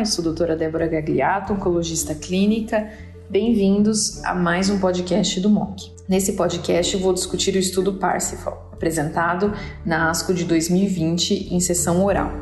eu sou a doutora Débora Gagliato, oncologista clínica. Bem-vindos a mais um podcast do MOC. Nesse podcast vou discutir o estudo Parsifal, apresentado na ASCO de 2020 em sessão oral.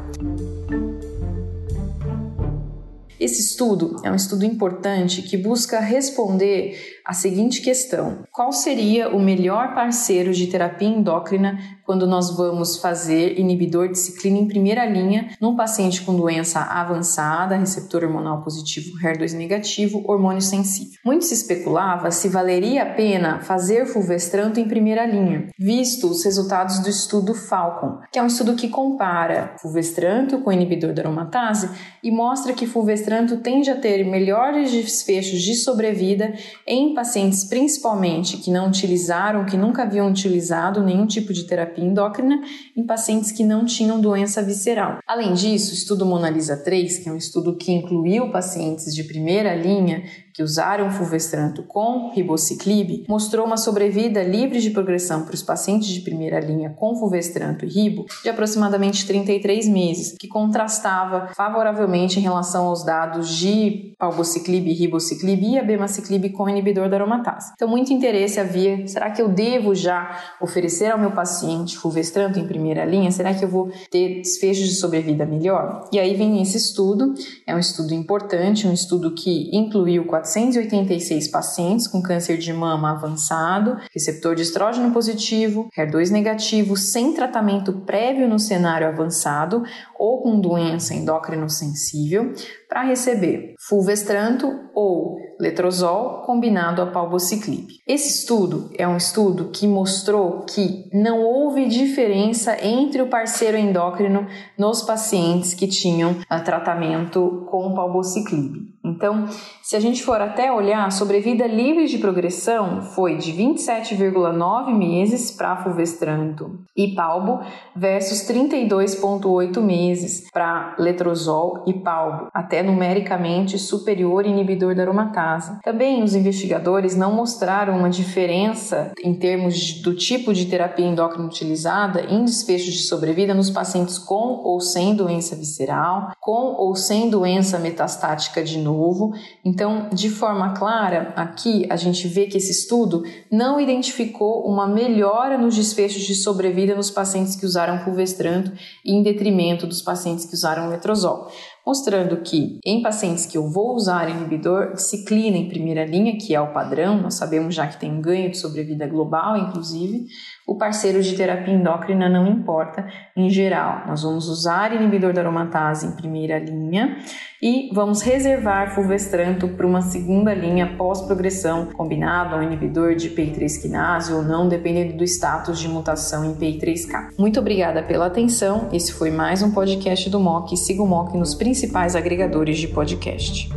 Esse estudo é um estudo importante que busca responder a seguinte questão: qual seria o melhor parceiro de terapia endócrina quando nós vamos fazer inibidor de ciclina em primeira linha num paciente com doença avançada, receptor hormonal positivo, HER2 negativo, hormônio sensível? Muito se especulava se valeria a pena fazer fulvestranto em primeira linha, visto os resultados do estudo Falcon, que é um estudo que compara fulvestranto com inibidor da aromatase e mostra que fulvestranto tende a ter melhores desfechos de sobrevida em pacientes principalmente que não utilizaram, que nunca haviam utilizado nenhum tipo de terapia endócrina, em pacientes que não tinham doença visceral. Além disso, o estudo Mona Lisa 3, que é um estudo que incluiu pacientes de primeira linha que usaram fulvestranto com ribociclib, mostrou uma sobrevida livre de progressão para os pacientes de primeira linha com fulvestranto e ribo de aproximadamente 33 meses, que contrastava favoravelmente em relação aos dados de palbociclib, ribociclib e abemaciclib com inibidor da aromatase. Então, muito interesse havia, será que eu devo já oferecer ao meu paciente fulvestranto em primeira linha? Será que eu vou ter desfechos de sobrevida melhor? E aí vem esse estudo, é um estudo importante, um estudo que incluiu 486 pacientes com câncer de mama avançado, receptor de estrógeno positivo, HER2 negativo, sem tratamento prévio no cenário avançado ou com doença endócrino sensível, para receber fulvestranto ou letrozol combinado a palbociclib. Esse estudo é um estudo que mostrou que não houve diferença entre o parceiro endócrino nos pacientes que tinham ah, tratamento com palbociclib. Então, se a gente for até olhar, a sobrevida livre de progressão foi de 27,9 meses para fulvestranto e palbo versus 32,8 meses para letrozol e palbo, até numericamente superior inibidor da aromatase. Também os investigadores não mostraram uma diferença em termos do tipo de terapia endócrina utilizada em desfechos de sobrevida nos pacientes com ou sem doença visceral, com ou sem doença metastática de novo. Então, de forma clara, aqui a gente vê que esse estudo não identificou uma melhora nos desfechos de sobrevida nos pacientes que usaram fulvestranto em detrimento dos pacientes que usaram letrozol mostrando que em pacientes que eu vou usar inibidor de ciclina em primeira linha, que é o padrão, nós sabemos já que tem um ganho de sobrevida global, inclusive, o parceiro de terapia endócrina não importa em geral. Nós vamos usar inibidor da aromatase em primeira linha e vamos reservar fulvestranto para uma segunda linha pós-progressão, combinado ao inibidor de PI3 quinase ou não, dependendo do status de mutação em PI3K. Muito obrigada pela atenção. Esse foi mais um podcast do MOC. Siga o MOC nos principais agregadores de podcast.